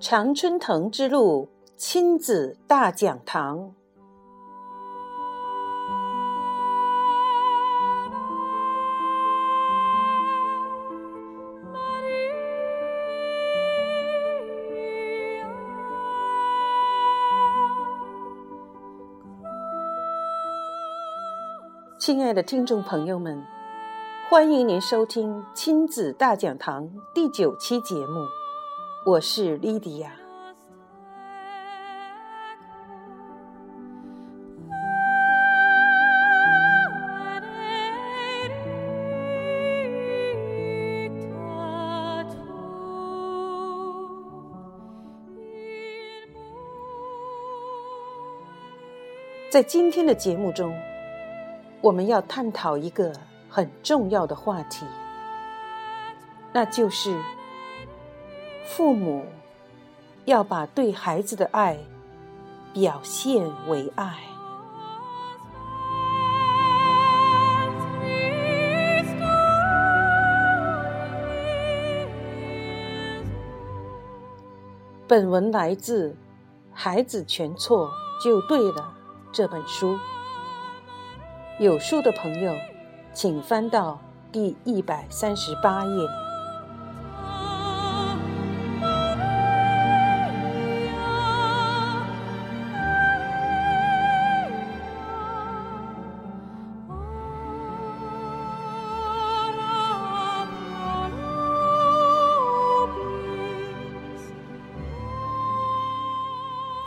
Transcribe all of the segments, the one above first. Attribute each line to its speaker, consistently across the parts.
Speaker 1: 常春藤之路亲子大讲堂。亲爱的听众朋友们，欢迎您收听亲子大讲堂第九期节目，我是莉迪亚。在今天的节目中。我们要探讨一个很重要的话题，那就是父母要把对孩子的爱表现为爱。本文来自《孩子全错就对了》这本书。有书的朋友，请翻到第一百三十八页。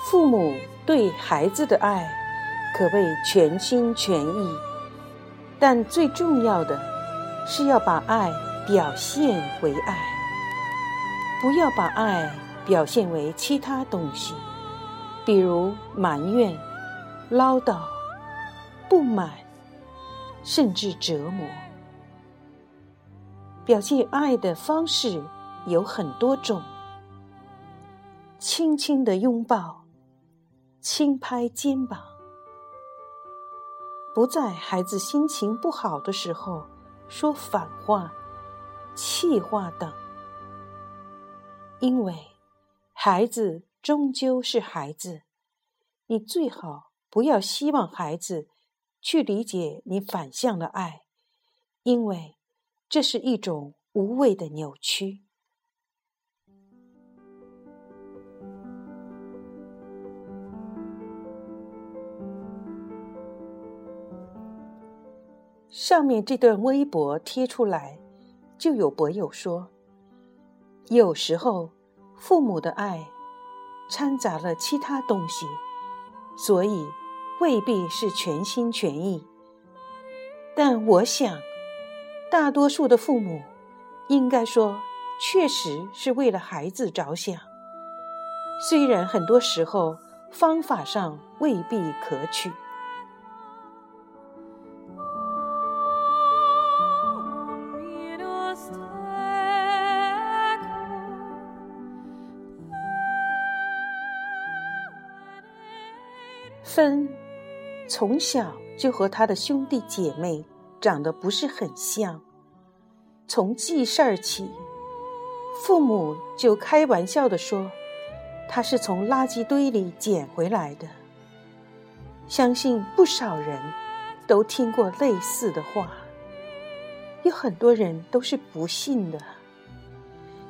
Speaker 1: 父母对孩子的爱。可谓全心全意，但最重要的是要把爱表现为爱，不要把爱表现为其他东西，比如埋怨、唠叨、不满，甚至折磨。表现爱的方式有很多种：轻轻的拥抱，轻拍肩膀。不在孩子心情不好的时候说反话、气话等，因为孩子终究是孩子，你最好不要希望孩子去理解你反向的爱，因为这是一种无谓的扭曲。上面这段微博贴出来，就有博友说：“有时候父母的爱掺杂了其他东西，所以未必是全心全意。但我想，大多数的父母应该说，确实是为了孩子着想。虽然很多时候方法上未必可取。”芬从小就和他的兄弟姐妹长得不是很像，从记事儿起，父母就开玩笑的说他是从垃圾堆里捡回来的。相信不少人都听过类似的话，有很多人都是不信的。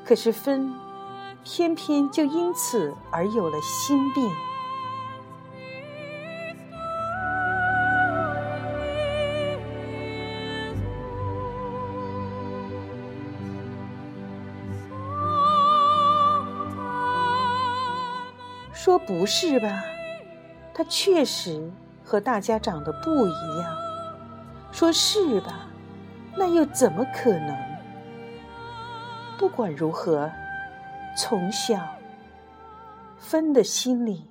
Speaker 1: 可是芬偏偏就因此而有了心病。不是吧？他确实和大家长得不一样。说是吧？那又怎么可能？不管如何，从小，芬的心里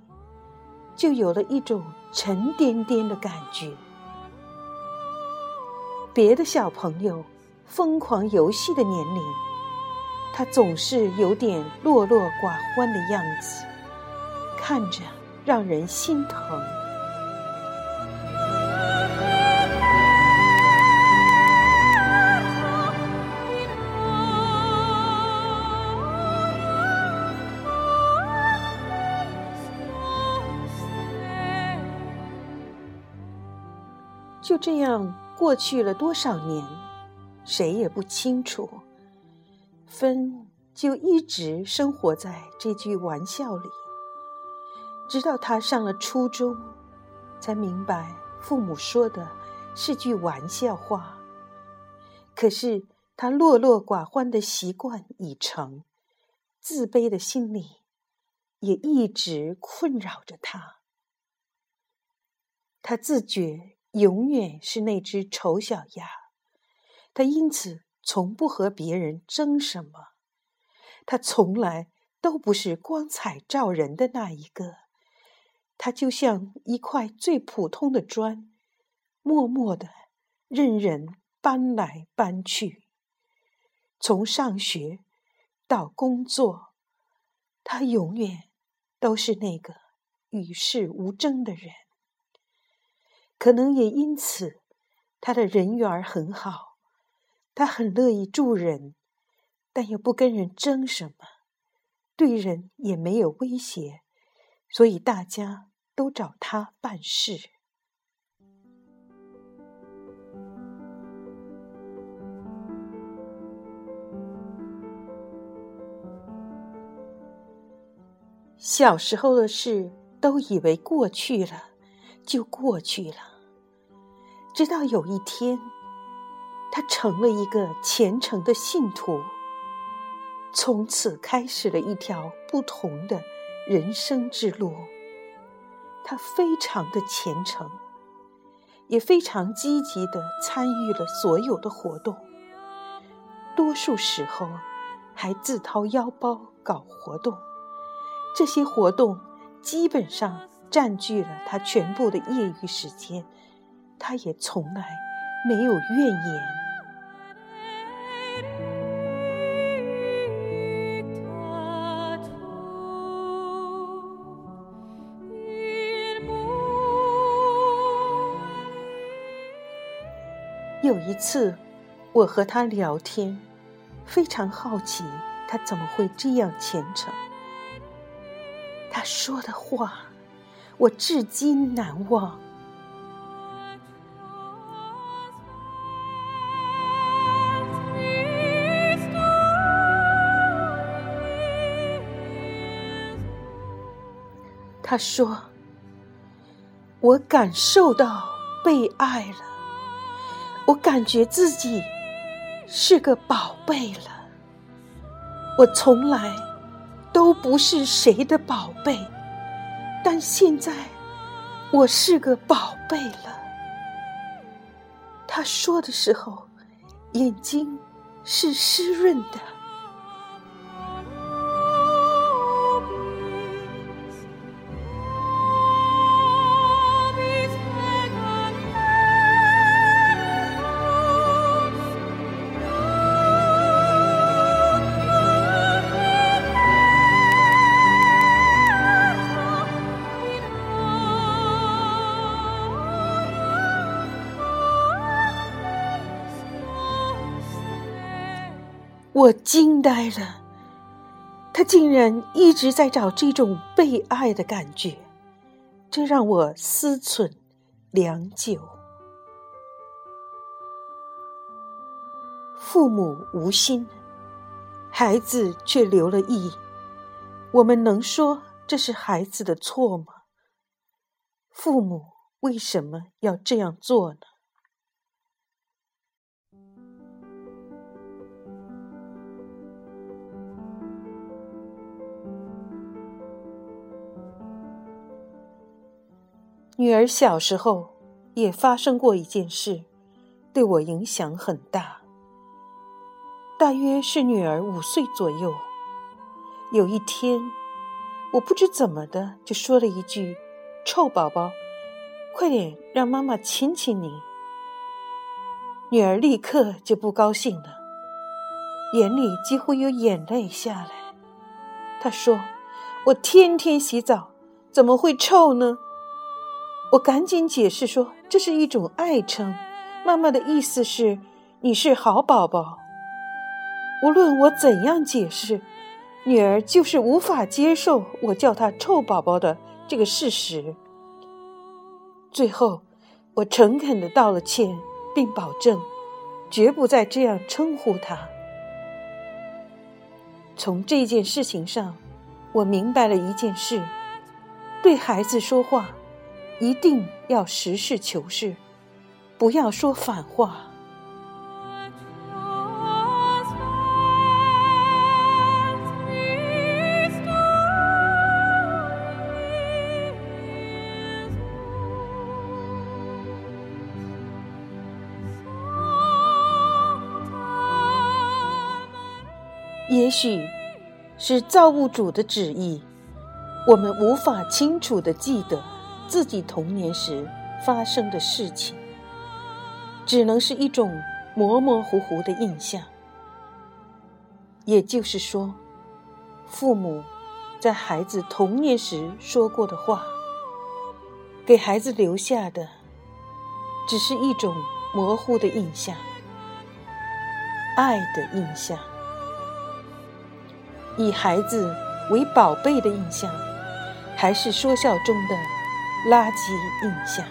Speaker 1: 就有了一种沉甸甸的感觉。别的小朋友疯狂游戏的年龄，他总是有点落落寡欢的样子。看着让人心疼。就这样过去了多少年，谁也不清楚，芬就一直生活在这句玩笑里。直到他上了初中，才明白父母说的是句玩笑话。可是他落落寡欢的习惯已成，自卑的心理也一直困扰着他。他自觉永远是那只丑小鸭，他因此从不和别人争什么。他从来都不是光彩照人的那一个，他就像一块最普通的砖，默默的任人搬来搬去。从上学到工作，他永远都是那个与世无争的人。可能也因此，他的人缘很好，他很乐意助人。但又不跟人争什么，对人也没有威胁，所以大家都找他办事。小时候的事都以为过去了，就过去了。直到有一天，他成了一个虔诚的信徒。从此开始了一条不同的人生之路。他非常的虔诚，也非常积极的参与了所有的活动。多数时候还自掏腰包搞活动。这些活动基本上占据了他全部的业余时间，他也从来没有怨言。有一次，我和他聊天，非常好奇他怎么会这样虔诚。他说的话，我至今难忘。他说：“我感受到被爱了。”我感觉自己是个宝贝了。我从来都不是谁的宝贝，但现在我是个宝贝了。他说的时候，眼睛是湿润的。我惊呆了，他竟然一直在找这种被爱的感觉，这让我思忖良久。父母无心，孩子却留了意，我们能说这是孩子的错吗？父母为什么要这样做呢？女儿小时候也发生过一件事，对我影响很大。大约是女儿五岁左右，有一天，我不知怎么的就说了一句：“臭宝宝，快点让妈妈亲亲你。”女儿立刻就不高兴了，眼里几乎有眼泪下来。她说：“我天天洗澡，怎么会臭呢？”我赶紧解释说：“这是一种爱称，妈妈的意思是你是好宝宝。”无论我怎样解释，女儿就是无法接受我叫她“臭宝宝”的这个事实。最后，我诚恳的道了歉，并保证绝不再这样称呼她。从这件事情上，我明白了一件事：对孩子说话，一定要实事求是，不要说反话。也许是造物主的旨意，我们无法清楚的记得自己童年时发生的事情，只能是一种模模糊糊的印象。也就是说，父母在孩子童年时说过的话，给孩子留下的只是一种模糊的印象，爱的印象。以孩子为宝贝的印象，还是说笑中的垃圾印象？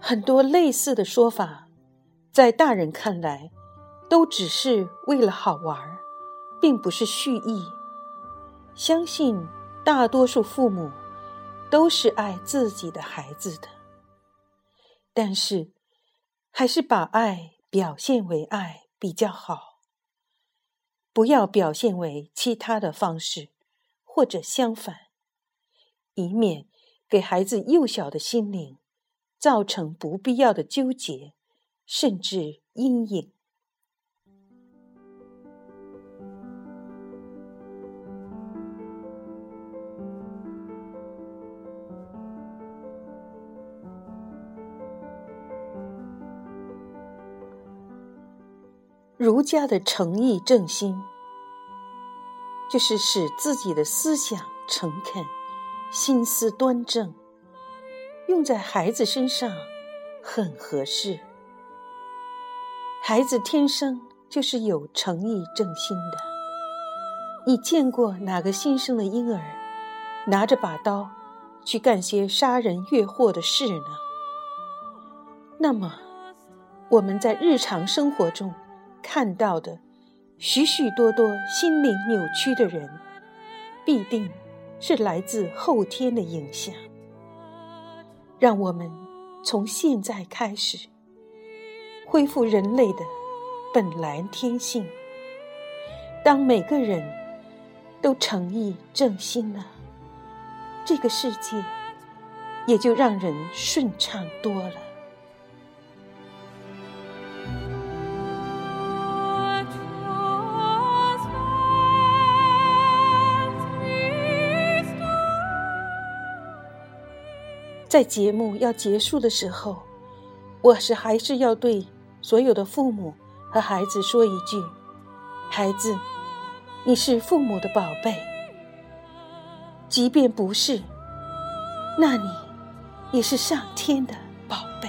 Speaker 1: 很多类似的说法，在大人看来，都只是为了好玩。并不是蓄意。相信大多数父母都是爱自己的孩子的，但是还是把爱表现为爱比较好，不要表现为其他的方式，或者相反，以免给孩子幼小的心灵造成不必要的纠结，甚至阴影。儒家的诚意正心，就是使自己的思想诚恳、心思端正，用在孩子身上很合适。孩子天生就是有诚意正心的。你见过哪个新生的婴儿拿着把刀去干些杀人越货的事呢？那么，我们在日常生活中。看到的许许多多心灵扭曲的人，必定是来自后天的影响。让我们从现在开始，恢复人类的本来天性。当每个人都诚意正心了，这个世界也就让人顺畅多了。在节目要结束的时候，我是还是要对所有的父母和孩子说一句：孩子，你是父母的宝贝。即便不是，那你也是上天的宝贝。